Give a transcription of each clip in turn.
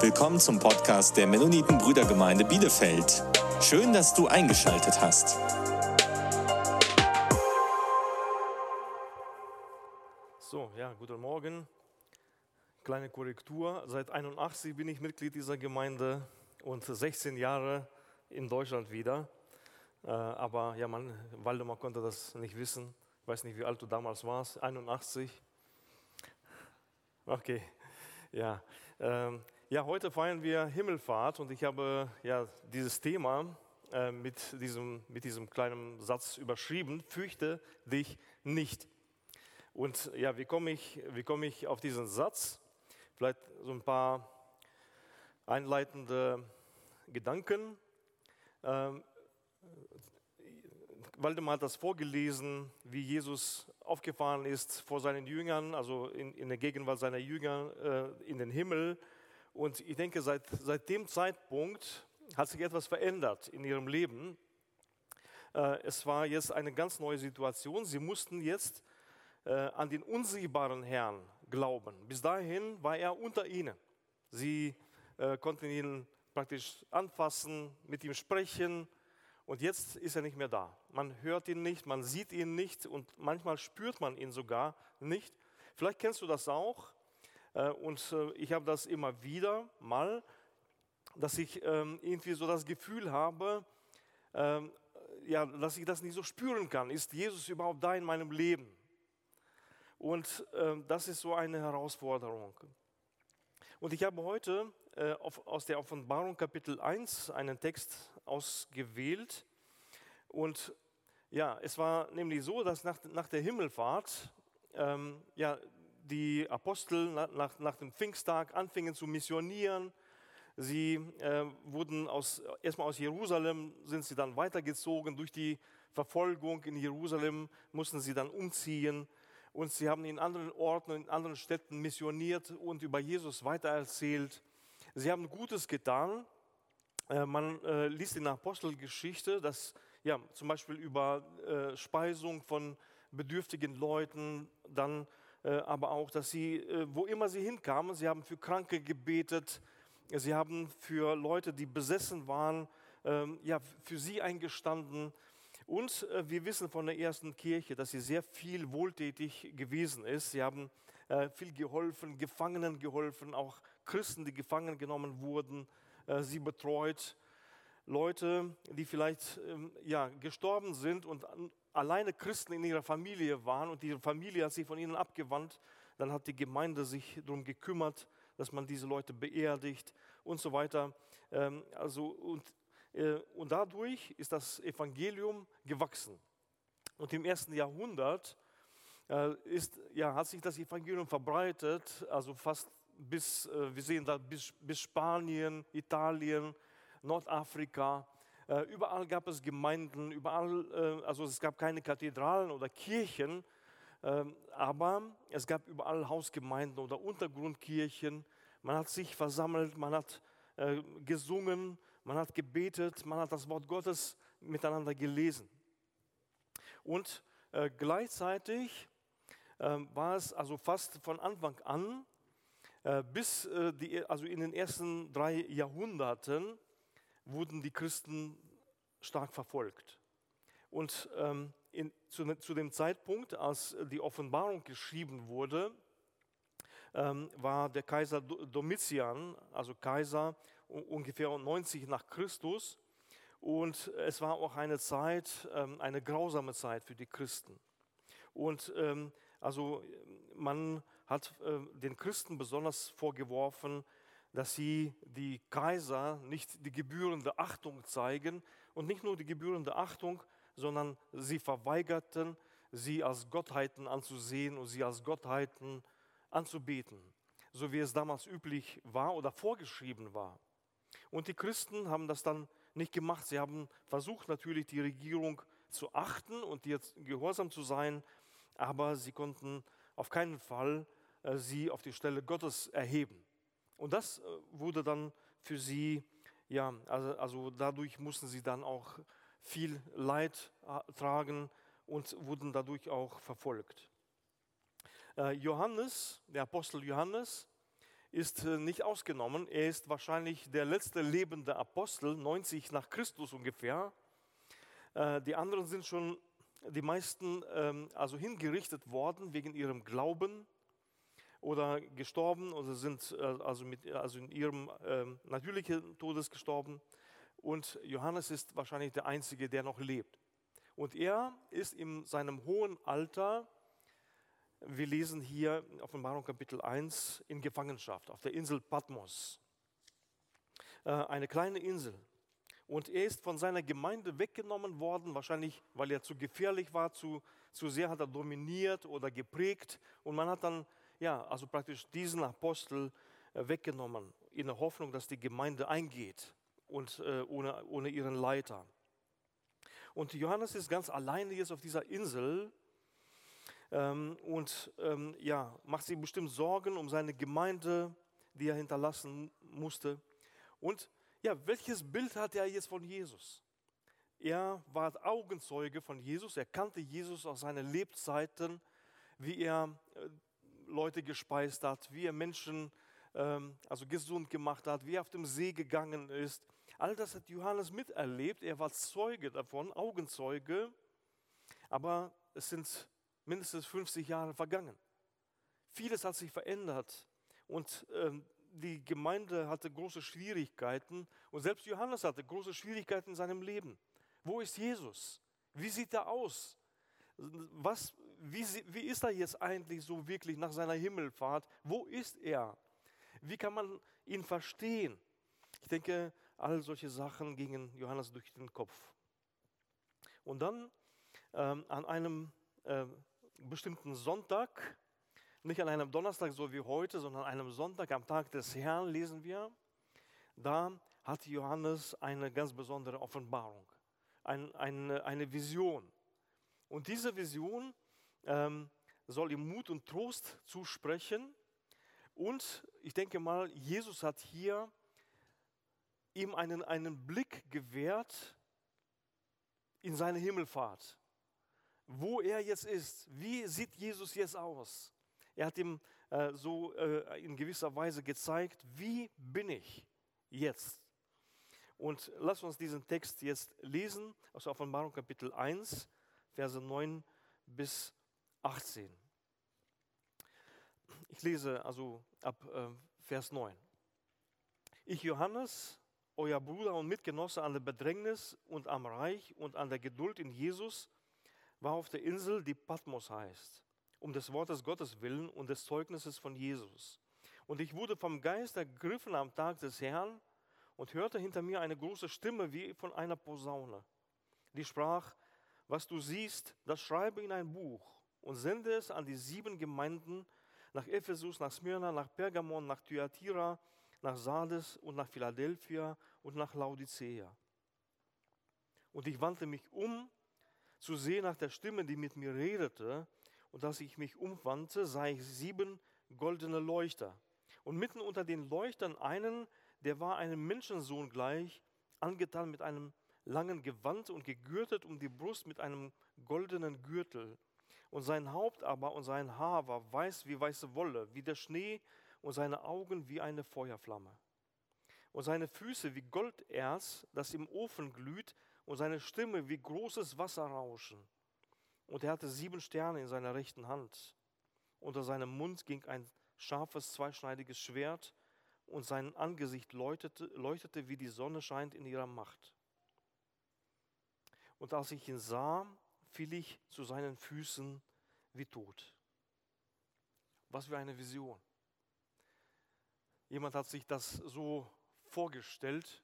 Willkommen zum Podcast der Mennoniten Brüdergemeinde Bielefeld. Schön, dass du eingeschaltet hast. So, ja, guten Morgen. Kleine Korrektur. Seit 81 bin ich Mitglied dieser Gemeinde und 16 Jahre in Deutschland wieder. Äh, aber ja, man, Waldemar konnte das nicht wissen. Ich weiß nicht, wie alt du damals warst. 81. Okay, ja. Ja, heute feiern wir Himmelfahrt und ich habe ja dieses Thema äh, mit, diesem, mit diesem kleinen Satz überschrieben, fürchte dich nicht. Und ja, wie komme ich, wie ich auf diesen Satz? Vielleicht so ein paar einleitende Gedanken. Ähm, Waldemar hat das vorgelesen, wie Jesus aufgefahren ist vor seinen Jüngern, also in, in der Gegenwart seiner Jünger äh, in den Himmel. Und ich denke, seit, seit dem Zeitpunkt hat sich etwas verändert in ihrem Leben. Äh, es war jetzt eine ganz neue Situation. Sie mussten jetzt äh, an den unsichtbaren Herrn glauben. Bis dahin war er unter ihnen. Sie äh, konnten ihn praktisch anfassen, mit ihm sprechen, und jetzt ist er nicht mehr da. Man hört ihn nicht, man sieht ihn nicht und manchmal spürt man ihn sogar nicht. Vielleicht kennst du das auch. Äh, und äh, ich habe das immer wieder mal, dass ich ähm, irgendwie so das Gefühl habe, ähm, ja, dass ich das nicht so spüren kann. Ist Jesus überhaupt da in meinem Leben? Und ähm, das ist so eine Herausforderung. Und ich habe heute äh, aus der Offenbarung Kapitel 1 einen Text ausgewählt. Und ja, es war nämlich so, dass nach, der Himmelfahrt ja, die Apostel nach, nach dem Pfingsttag anfingen zu missionieren. Sie äh, wurden aus, erstmal aus Jerusalem, sind sie dann weitergezogen. Durch die Verfolgung in Jerusalem mussten sie dann umziehen. Und sie haben in anderen Orten, in anderen Städten missioniert und über Jesus weitererzählt. Sie haben Gutes getan. Äh, man äh, liest in der Apostelgeschichte, dass ja, zum Beispiel über äh, Speisung von bedürftigen Leuten, dann aber auch, dass sie, wo immer sie hinkamen, sie haben für Kranke gebetet, sie haben für Leute, die besessen waren, ähm, ja, für sie eingestanden. Und wir wissen von der ersten Kirche, dass sie sehr viel wohltätig gewesen ist. Sie haben viel geholfen, Gefangenen geholfen, auch Christen, die gefangen genommen wurden äh, sie betreut. Leute, die vielleicht ähm, ja, gestorben sind und alleine Christen in ihrer Familie waren und ihre Familie hat sich von ihnen abgewandt, dann hat die Gemeinde sich darum gekümmert, dass man diese Leute beerdigt und so weiter. Ähm, also, und, äh, und dadurch ist das Evangelium gewachsen. Und im ersten Jahrhundert äh, ist, ja, hat sich das Evangelium verbreitet, also fast bis, äh, wir sehen da bis, bis Spanien, Italien, Nordafrika. Äh, überall gab es Gemeinden, überall, äh, also es gab keine Kathedralen oder Kirchen, ähm, aber es gab überall Hausgemeinden oder Untergrundkirchen. Man hat sich versammelt, man hat gesungen, man hat gebetet, man hat das Wort Gottes miteinander gelesen. Und gleichzeitig ähm, war es also fast von Anfang an äh, bis äh, die, also in den ersten drei Jahrhunderten wurden die Christen stark verfolgt. Und ähm, in, zu, ne, zu, dem Zeitpunkt, als die Offenbarung geschrieben wurde, ähm, war der Kaiser Domitian, also Kaiser ungefähr 90 nach Christus. Und es war auch eine Zeit, ähm, eine grausame Zeit für die Christen. Und ähm, also man hat äh, den Christen besonders vorgeworfen, dass sie die Kaiser nicht die gebührende Achtung zeigen und nicht nur die gebührende Achtung, sondern sie verweigerten, sie als Gottheiten anzusehen und sie als Gottheiten anzubeten, so wie es damals üblich war oder vorgeschrieben war. Und die Christen haben das dann nicht gemacht. Sie haben versucht natürlich die Regierung zu achten und jetzt gehorsam zu sein, aber sie konnten auf keinen Fall äh, sie auf die Stelle Gottes erheben. Und das äh, wurde dann für sie, ja, also, also dadurch mussten sie dann auch viel Leid äh, tragen und wurden dadurch auch verfolgt. Johannes, der Apostel Johannes, ist äh, nicht ausgenommen. Er ist wahrscheinlich der letzte lebende Apostel, 90 nach Christus ungefähr. Äh, die anderen sind schon, die meisten, ähm, also hingerichtet worden wegen ihrem Glauben oder gestorben oder sind äh, also, mit, also in ihrem ähm, natürlichen Todes gestorben. Und Johannes ist wahrscheinlich der Einzige, der noch lebt. Und er ist in seinem hohen Alter wir lesen hier Offenbarung Kapitel 1 in Gefangenschaft auf der Insel Patmos. Äh, eine kleine Insel. Und er ist von seiner Gemeinde weggenommen worden, wahrscheinlich weil er zu gefährlich war, zu, zu sehr hat er dominiert oder geprägt. Und man hat dann, ja, also praktisch diesen Apostel äh, weggenommen, in der Hoffnung, dass die Gemeinde eingeht und äh, ohne, ohne ihren Leiter. Und Johannes ist ganz alleine jetzt auf dieser Insel ähm, und ähm, ja, macht sich bestimmt Sorgen um seine Gemeinde, die er hinterlassen musste. Und ja, welches Bild hat er jetzt von Jesus? Er war Augenzeuge von Jesus, er kannte Jesus aus seinen Lebzeiten, wie er äh, Leute gespeist hat, wie er Menschen ähm, also gesund gemacht hat, wie er auf dem See gegangen ist. All das hat Johannes miterlebt, er war Zeuge davon, Augenzeuge, aber es sind mindestens 50 Jahre vergangen. Vieles hat sich verändert und ähm, die Gemeinde hatte große Schwierigkeiten und selbst Johannes hatte große Schwierigkeiten in seinem Leben. Wo ist Jesus? Wie sieht er aus? Was, wie, wie ist er jetzt eigentlich so wirklich nach seiner Himmelfahrt? Wo ist er? Wie kann man ihn verstehen? Ich denke, all solche Sachen gingen Johannes durch den Kopf. Und dann ähm, an einem äh, bestimmten Sonntag, nicht an einem Donnerstag so wie heute, sondern an einem Sonntag am Tag des Herrn lesen wir, da hat Johannes eine ganz besondere Offenbarung, ein, eine, eine Vision. Und diese Vision ähm, soll ihm Mut und Trost zusprechen. Und ich denke mal, Jesus hat hier ihm einen, einen Blick gewährt in seine Himmelfahrt wo er jetzt ist. Wie sieht Jesus jetzt aus? Er hat ihm äh, so äh, in gewisser Weise gezeigt, wie bin ich jetzt? Und lass uns diesen Text jetzt lesen aus Offenbarung Kapitel 1, Verse 9 bis 18. Ich lese also ab äh, Vers 9. Ich, Johannes, euer Bruder und Mitgenosse an der Bedrängnis und am Reich und an der Geduld in Jesus, war auf der Insel, die Patmos heißt, um des Wortes Gottes willen und des Zeugnisses von Jesus. Und ich wurde vom Geist ergriffen am Tag des Herrn und hörte hinter mir eine große Stimme wie von einer Posaune, die sprach, was du siehst, das schreibe in ein Buch und sende es an die sieben Gemeinden nach Ephesus, nach Smyrna, nach Pergamon, nach Thyatira, nach Sardes und nach Philadelphia und nach Laodicea. Und ich wandte mich um zu sehen nach der Stimme, die mit mir redete. Und als ich mich umwandte, sah ich sieben goldene Leuchter. Und mitten unter den Leuchtern einen, der war einem Menschensohn gleich, angetan mit einem langen Gewand und gegürtet um die Brust mit einem goldenen Gürtel. Und sein Haupt aber und sein Haar war weiß wie weiße Wolle, wie der Schnee, und seine Augen wie eine Feuerflamme. Und seine Füße wie Golderz, das im Ofen glüht, und seine Stimme wie großes Wasserrauschen. Und er hatte sieben Sterne in seiner rechten Hand. Unter seinem Mund ging ein scharfes, zweischneidiges Schwert und sein Angesicht leuchtete, leuchtete wie die Sonne scheint in ihrer Macht. Und als ich ihn sah, fiel ich zu seinen Füßen wie tot. Was für eine Vision. Jemand hat sich das so vorgestellt.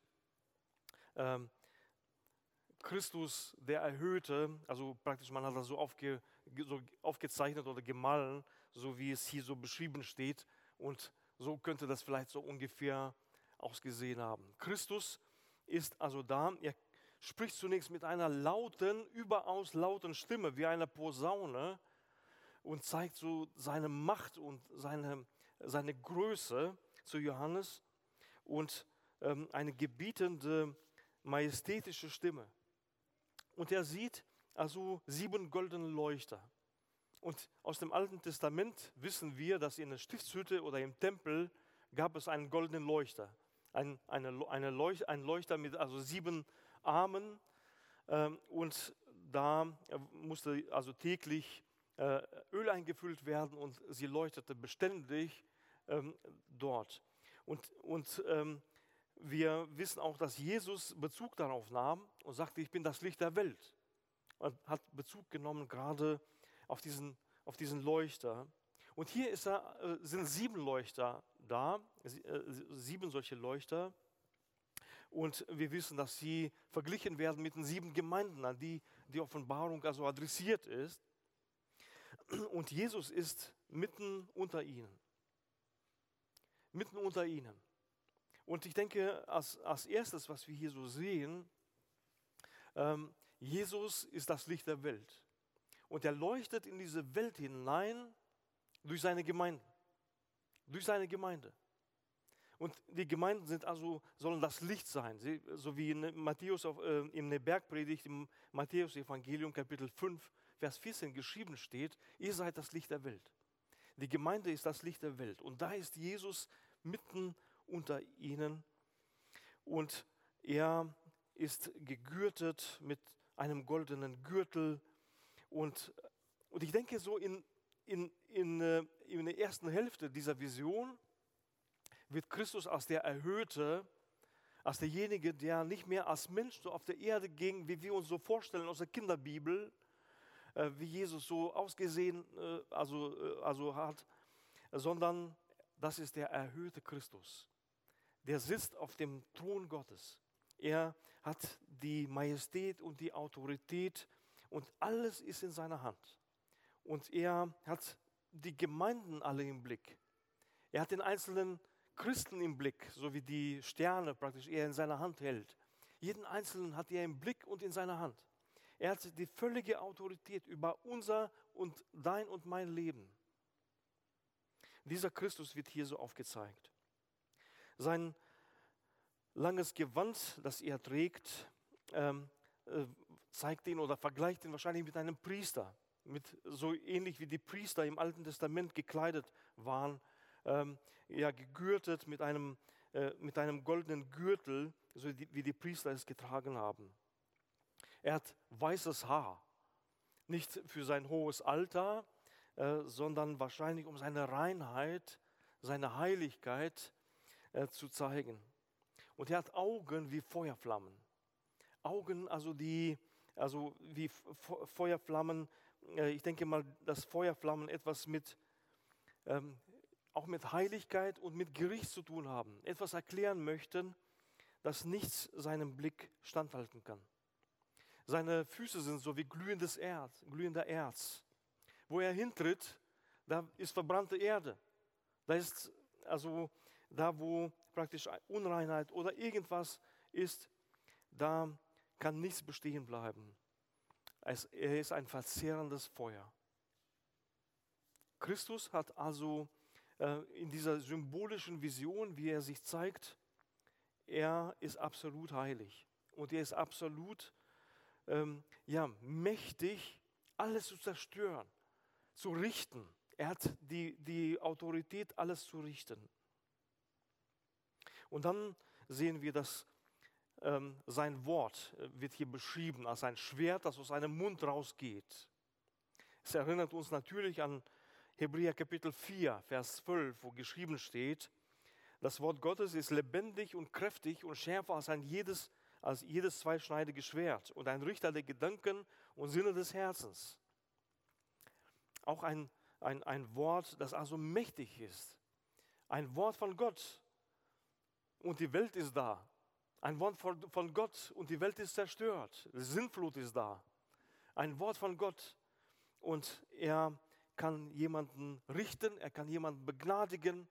Ähm, Christus der Erhöhte, also praktisch man hat das so, aufge, so aufgezeichnet oder gemahlen, so wie es hier so beschrieben steht. Und so könnte das vielleicht so ungefähr ausgesehen haben. Christus ist also da, er spricht zunächst mit einer lauten, überaus lauten Stimme, wie eine Posaune und zeigt so seine Macht und seine, seine Größe zu Johannes und ähm, eine gebietende, majestätische Stimme. Und er sieht also sieben goldene Leuchter. Und aus dem Alten Testament wissen wir, dass in der Stiftshütte oder im Tempel gab es einen goldenen Leuchter. Ein, eine, eine Leuch, ein Leuchter mit also sieben Armen. Ähm, und da musste also täglich äh, Öl eingefüllt werden und sie leuchtete beständig ähm, dort. Und, und ähm, wir wissen auch, dass Jesus Bezug darauf nahm und sagte, ich bin das Licht der Welt. Und hat Bezug genommen gerade auf diesen, auf diesen Leuchter. Und hier er, äh, sind sieben Leuchter da, äh, sieben solche Leuchter. Und wir wissen, dass sie verglichen werden mit den sieben Gemeinden, an die die Offenbarung also adressiert ist. Und Jesus ist mitten unter ihnen. Mitten unter ihnen. Und ich denke, als, als erstes, was wir hier so sehen, ähm, Jesus ist das Licht der Welt. Und er leuchtet in diese Welt hinein durch seine Gemeinde. Durch seine Gemeinde. Und die Gemeinden sind also, sollen das Licht sein. Sie, so wie in Matthäus auf, äh, in der Bergpredigt im Matthäus-Evangelium, Kapitel 5, Vers 14 geschrieben steht: Ihr seid das Licht der Welt. Die Gemeinde ist das Licht der Welt. Und da ist Jesus mitten unter ihnen. Und er ist gegürtet mit einem goldenen Gürtel. Und, und ich denke, so in, in, in, äh, in der ersten Hälfte dieser Vision wird Christus als der Erhöhte, als derjenige, der nicht mehr als Mensch so auf der Erde ging, wie wir uns so vorstellen aus der Kinderbibel, äh, wie Jesus so ausgesehen äh, also, äh, also hat, sondern das ist der erhöhte Christus. Der sitzt auf dem Thron Gottes. Er hat die Majestät und die Autorität und alles ist in seiner Hand. Und er hat die Gemeinden alle im Blick. Er hat den einzelnen Christen im Blick, so wie die Sterne praktisch er in seiner Hand hält. Jeden Einzelnen hat er im Blick und in seiner Hand. Er hat die völlige Autorität über unser und dein und mein Leben. Dieser Christus wird hier so aufgezeigt. Sein langes Gewand, das er trägt, ähm, äh, zeigt ihn oder vergleicht ihn wahrscheinlich mit einem Priester, mit so ähnlich wie die Priester im Alten Testament gekleidet waren ähm, ja, gegürtet mit einem, äh, mit einem goldenen Gürtel, so die, wie die Priester es getragen haben. Er hat weißes Haar, nicht für sein hohes Alter, äh, sondern wahrscheinlich um seine Reinheit, seine Heiligkeit äh, zu zeigen. Und er hat Augen wie Feuerflammen. Augen, also die, also wie Feuerflammen. Äh, ich denke mal, dass Feuerflammen etwas mit ähm, auch mit Heiligkeit und mit Gericht zu tun haben, etwas erklären möchten, das nichts seinem Blick standhalten kann. Seine Füße sind so wie glühendes Erz, glühender Erz. Wo er hintritt, da ist verbrannte Erde. Da ist also da, wo praktisch Unreinheit oder irgendwas ist, da kann nichts bestehen bleiben. Er ist ein verzehrendes Feuer. Christus hat also in dieser symbolischen Vision, wie er sich zeigt, er ist absolut heilig und er ist absolut ähm, ja, mächtig, alles zu zerstören, zu richten. Er hat die, die Autorität, alles zu richten. Und dann sehen wir, dass ähm, sein Wort äh, wird hier beschrieben als ein Schwert, das aus seinem Mund rausgeht. Es erinnert uns natürlich an Hebräer Kapitel 4, Vers 12, wo geschrieben steht, das Wort Gottes ist lebendig und kräftig und schärfer als ein jedes, als jedes zweischneidige Schwert und ein Richter der Gedanken und Sinne des Herzens. Auch ein, ein, ein Wort, das also mächtig ist. Ein Wort von Gott und die Welt ist da. Ein Wort von, Gott und die Welt ist zerstört. Sinnflut ist da. Ein Wort von Gott und er kann jemanden richten, er kann jemanden begnadigen.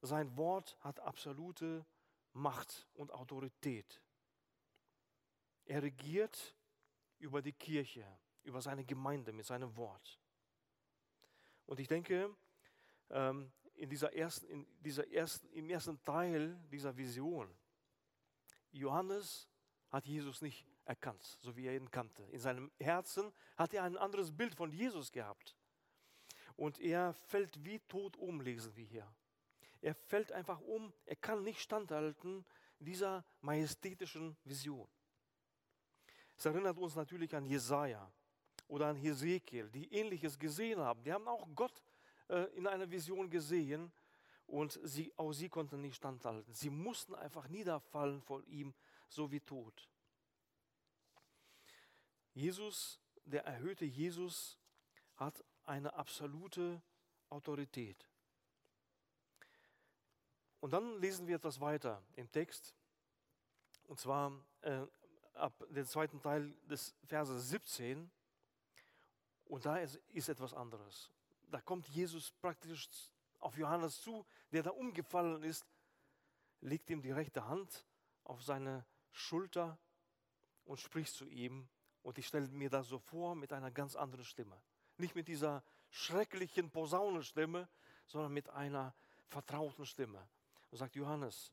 Sein Wort hat absolute Macht und Autorität. Er regiert über die Kirche, über seine Gemeinde mit seinem Wort. Und ich denke, ähm, in dieser ersten, in dieser ersten, im ersten Teil dieser Vision, Johannes hat Jesus nicht erkannt, so wie er ihn kannte. In seinem Herzen hat er ein anderes Bild von Jesus gehabt und er fällt wie tot um, lesen wir hier. Er fällt einfach um, er kann nicht standhalten dieser majestätischen Vision. Es erinnert uns natürlich an Jesaja oder an Hesekiel, die ähnliches gesehen haben. Die haben auch Gott äh, in einer Vision gesehen und sie, auch sie konnten nicht standhalten. Sie mussten einfach niederfallen vor ihm, so wie tot. Jesus, der erhöhte Jesus, hat eine absolute Autorität. Und dann lesen wir etwas weiter im Text, und zwar äh, ab dem zweiten Teil des Verses 17. Und da ist, ist etwas anderes. Da kommt Jesus praktisch auf Johannes zu, der da umgefallen ist, legt ihm die rechte Hand auf seine Schulter und spricht zu ihm. Und ich stelle mir das so vor mit einer ganz anderen Stimme. Nicht mit dieser schrecklichen Posaunenstimme, sondern mit einer vertrauten Stimme. Und sagt, Johannes,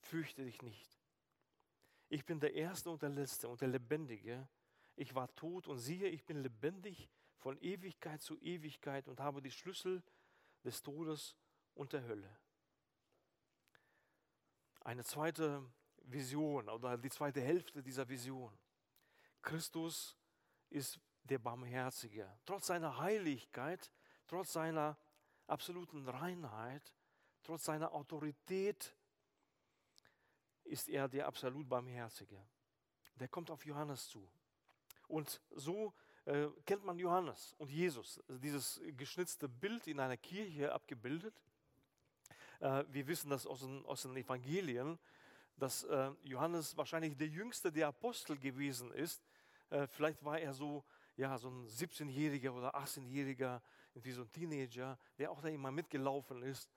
fürchte dich nicht. Ich bin der Erste und der Letzte und der Lebendige. Ich war tot und siehe, ich bin lebendig von Ewigkeit zu Ewigkeit und habe die Schlüssel des Todes und der Hölle. Eine zweite Vision oder die zweite Hälfte dieser Vision. Christus ist der Barmherzige. Trotz seiner Heiligkeit, trotz seiner absoluten Reinheit, trotz seiner Autorität ist er der absolut Barmherzige. Der kommt auf Johannes zu. Und so äh, kennt man Johannes und Jesus, dieses geschnitzte Bild in einer Kirche abgebildet. Äh, wir wissen das aus den, aus den Evangelien, dass äh, Johannes wahrscheinlich der jüngste der Apostel gewesen ist. Äh, vielleicht war er so, ja, so ein 17-Jähriger oder 18-Jähriger, wie so ein Teenager, der auch da immer mitgelaufen ist.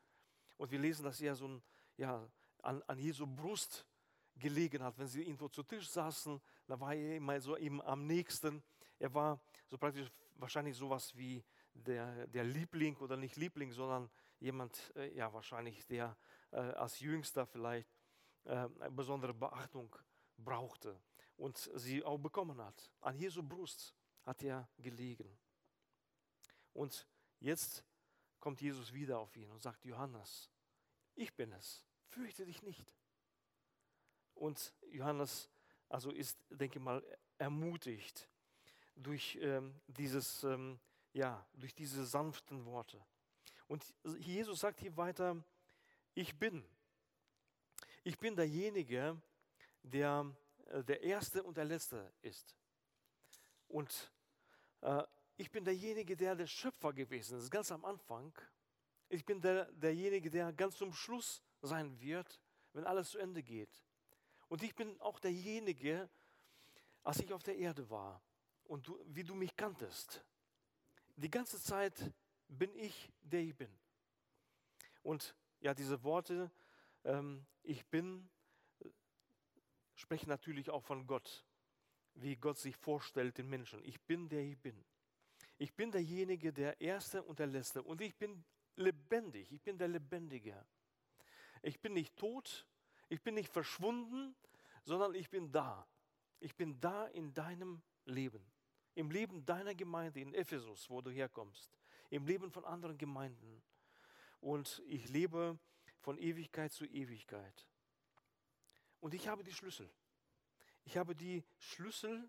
Und wir lesen, dass er so ein, ja, an, an Jesu Brust gelegen hat. Wenn sie irgendwo zu Tisch saßen, da war er immer so ihm am nächsten. Er war so praktisch wahrscheinlich sowas wie der, der Liebling oder nicht Liebling, sondern jemand, äh, ja wahrscheinlich, der äh, als Jüngster vielleicht äh, besondere Beachtung brauchte und sie auch bekommen hat. An Jesu Brust hat er gelegen. Und jetzt kommt Jesus wieder auf ihn und sagt, Johannes, ich bin es, fürchte dich nicht. Und Johannes also ist, denke ich mal, ermutigt durch, ähm, dieses, ähm, ja, durch diese sanften Worte. Und Jesus sagt hier weiter, ich bin. Ich bin derjenige, der äh, der Erste und der Letzte ist. Und äh, ich bin derjenige, der der Schöpfer gewesen ist, ganz am Anfang. Ich bin der, derjenige, der ganz zum Schluss sein wird, wenn alles zu Ende geht. Und ich bin auch derjenige, als ich auf der Erde war und du, wie du mich kanntest. Die ganze Zeit bin ich, der ich bin. Und ja, diese Worte, ähm, ich bin, sprechen natürlich auch von Gott, wie Gott sich vorstellt den Menschen. Ich bin, der ich bin. Ich bin derjenige, der Erste und der Letzte. Und ich bin lebendig. Ich bin der Lebendige. Ich bin nicht tot, ich bin nicht verschwunden, sondern ich bin da. Ich bin da in deinem Leben, im Leben deiner Gemeinde in Ephesus, wo du herkommst, im Leben von anderen Gemeinden. Und ich lebe von Ewigkeit zu Ewigkeit. Und ich habe die Schlüssel. Ich habe die Schlüssel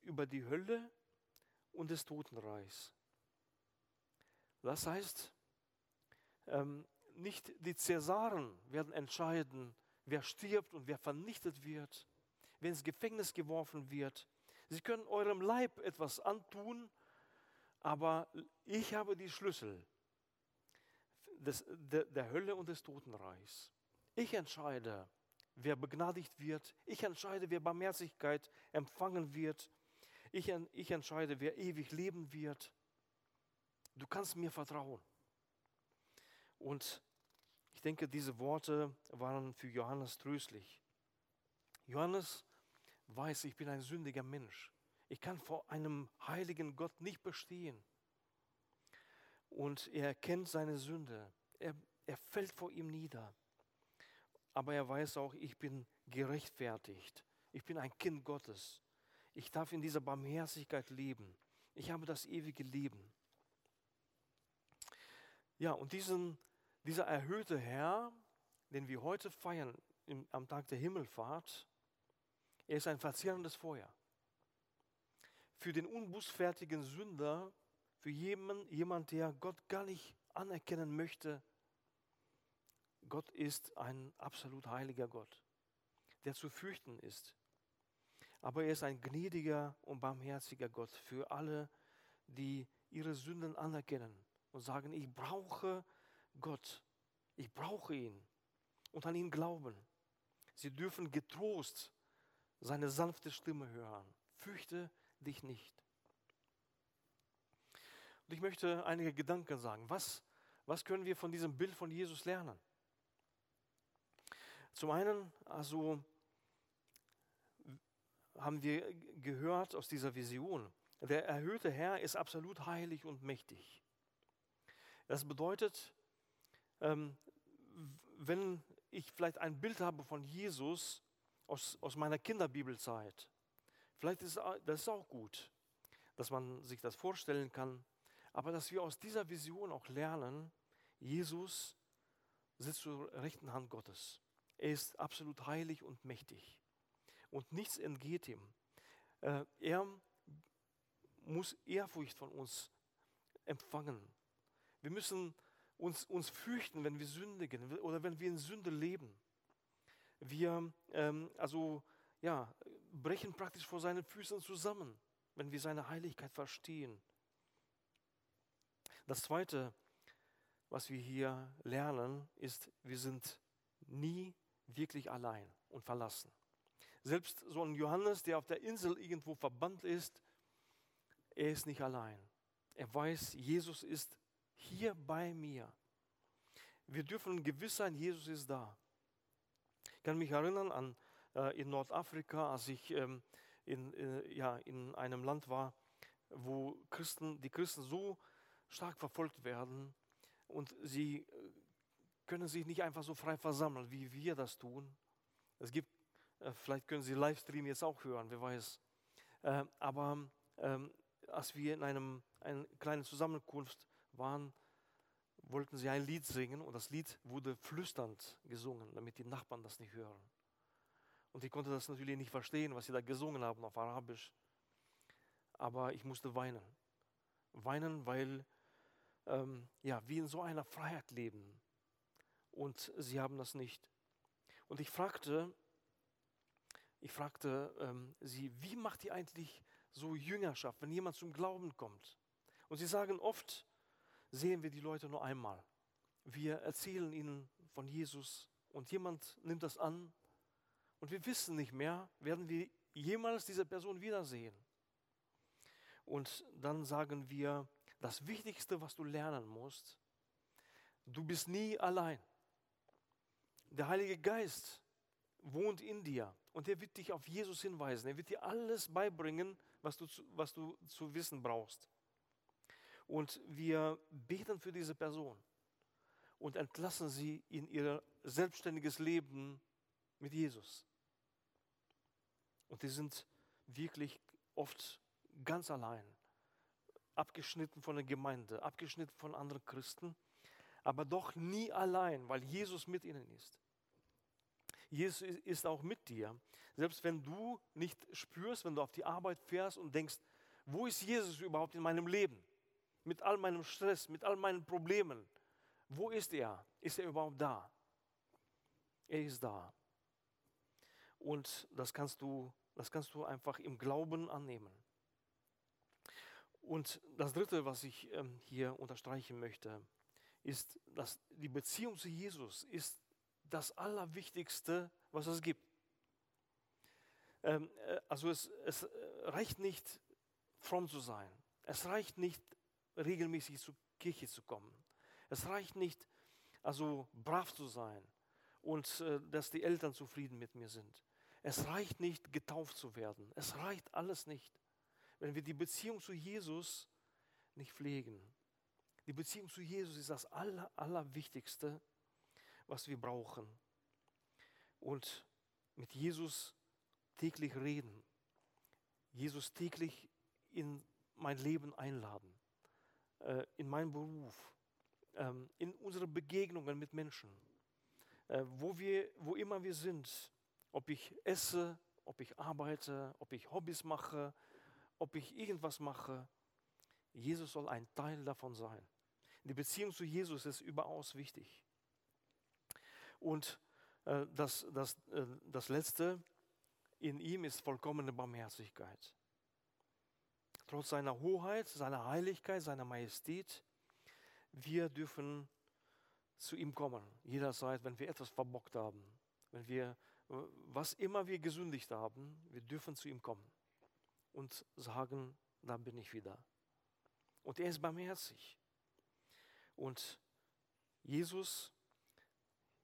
über die Hölle und des Totenreichs. Das heißt, ähm, nicht die Cäsaren werden entscheiden, wer stirbt und wer vernichtet wird, wer ins Gefängnis geworfen wird. Sie können eurem Leib etwas antun, aber ich habe die Schlüssel des, der, der Hölle und des Totenreichs. Ich entscheide, wer begnadigt wird. Ich entscheide, wer Barmherzigkeit empfangen wird. Ich, ich entscheide, wer ewig leben wird. Du kannst mir vertrauen. Und ich denke, diese Worte waren für Johannes tröstlich. Johannes weiß, ich bin ein sündiger Mensch. Ich kann vor einem heiligen Gott nicht bestehen. Und er kennt seine Sünde. Er, er fällt vor ihm nieder. Aber er weiß auch, ich bin gerechtfertigt. Ich bin ein Kind Gottes. Ich darf in dieser Barmherzigkeit leben. Ich habe das ewige Leben. Ja, und diesen dieser erhöhte Herr, den wir heute feiern im, am Tag der Himmelfahrt, er ist ein verzehrendes Feuer. Für den unbußfertigen Sünder, für jemanden, jemand, der Gott gar nicht anerkennen möchte, Gott ist ein absolut heiliger Gott, der zu fürchten ist. Aber er ist ein gnädiger und barmherziger Gott für alle, die ihre Sünden anerkennen und sagen, ich brauche Gott, ich brauche ihn und an ihn glauben. Sie dürfen getrost seine sanfte Stimme hören. Fürchte dich nicht. Und ich möchte einige Gedanken sagen. Was, was können wir von diesem Bild von Jesus lernen? Zum einen, also haben wir gehört aus dieser Vision, der erhöhte Herr ist absolut heilig und mächtig. Das bedeutet, ähm, wenn ich vielleicht ein Bild habe von Jesus aus, aus meiner Kinderbibelzeit, vielleicht ist das ist auch gut, dass man sich das vorstellen kann, aber dass wir aus dieser Vision auch lernen, Jesus sitzt zur rechten Hand Gottes. Er ist absolut heilig und mächtig und nichts entgeht ihm. Äh, er muss Ehrfurcht von uns empfangen. Wir müssen uns, uns fürchten, wenn wir sündigen oder wenn wir in Sünde leben. Wir ähm, also, ja, brechen praktisch vor seinen Füßen zusammen, wenn wir seine Heiligkeit verstehen. Das Zweite, was wir hier lernen, ist, wir sind nie wirklich allein und verlassen. Selbst so ein Johannes, der auf der Insel irgendwo verbannt ist, er ist nicht allein. Er weiß, Jesus ist hier bei mir. Wir dürfen gewiss sein, Jesus ist da. Ich kann mich erinnern an äh, in Nordafrika, als ich ähm, in, äh, ja, in einem Land war, wo Christen, die Christen so stark verfolgt werden und sie äh, können sich nicht einfach so frei versammeln, wie wir das tun. Es gibt, äh, vielleicht können Sie Livestream jetzt auch hören, wer weiß. Äh, aber ähm, als wir in einem, kleinen Zusammenkunft waren, wollten sie ein Lied singen und das Lied wurde flüsternd gesungen, damit die Nachbarn das nicht hören. Und ich konnte das natürlich nicht verstehen, was sie da gesungen haben auf Arabisch. Aber ich musste weinen. Weinen, weil ähm, ja, wir in so einer Freiheit leben. Und sie haben das nicht. Und ich fragte, ich fragte ähm, sie, wie macht ihr eigentlich so Jüngerschaft, wenn jemand zum Glauben kommt. Und sie sagen oft, sehen wir die Leute nur einmal. Wir erzählen ihnen von Jesus und jemand nimmt das an und wir wissen nicht mehr, werden wir jemals diese Person wiedersehen. Und dann sagen wir, das Wichtigste, was du lernen musst, du bist nie allein. Der Heilige Geist wohnt in dir und er wird dich auf Jesus hinweisen. Er wird dir alles beibringen, was du, zu, was du zu wissen brauchst. Und wir beten für diese Person und entlassen sie in ihr selbstständiges Leben mit Jesus. Und die sind wirklich oft ganz allein, abgeschnitten von der Gemeinde, abgeschnitten von anderen Christen, aber doch nie allein, weil Jesus mit ihnen ist. Jesus ist auch mit dir. Selbst wenn du nicht spürst, wenn du auf die Arbeit fährst und denkst, wo ist Jesus überhaupt in meinem Leben? Mit all meinem Stress, mit all meinen Problemen. Wo ist er? Ist er überhaupt da? Er ist da. Und das kannst du, das kannst du einfach im Glauben annehmen. Und das Dritte, was ich ähm, hier unterstreichen möchte, ist, dass die Beziehung zu Jesus ist das Allerwichtigste, was es gibt. Ähm, äh, also es, es äh, reicht nicht, fromm zu sein. Es reicht nicht, regelmäßig zur Kirche zu kommen. Es reicht nicht, also brav zu sein und äh, dass die Eltern zufrieden mit mir sind. Es reicht nicht, getauft zu werden. Es reicht alles nicht, wenn wir die Beziehung zu Jesus nicht pflegen. Die Beziehung zu Jesus ist das Aller, Allerwichtigste, was wir brauchen. Und mit Jesus täglich reden. Jesus täglich in mein Leben einladen. Äh, in meinen Beruf, ähm, in unsere Begegnungen mit Menschen, äh, wo, wir, wo immer wir sind, ob ich esse, ob ich arbeite, ob ich Hobbys mache, ob ich irgendwas mache, Jesus soll ein Teil davon sein. Die Beziehung zu Jesus ist überaus wichtig. Und äh, das, das, äh, das Letzte, in ihm ist vollkommene Barmherzigkeit. Trotz seiner Hoheit, seiner Heiligkeit, seiner Majestät, wir dürfen zu ihm kommen, jederzeit, wenn wir etwas verbockt haben, wenn wir, was immer wir gesündigt haben, wir dürfen zu ihm kommen und sagen, da bin ich wieder. Und er ist barmherzig. Und Jesus,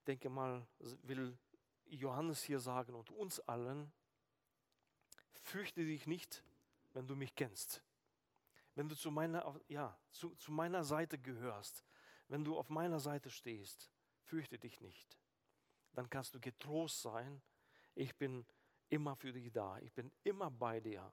denke mal, will Johannes hier sagen und uns allen, fürchte dich nicht, wenn du mich kennst. Wenn du zu meiner, ja, zu, zu meiner Seite gehörst, wenn du auf meiner Seite stehst, fürchte dich nicht. Dann kannst du getrost sein. Ich bin immer für dich da. Ich bin immer bei dir.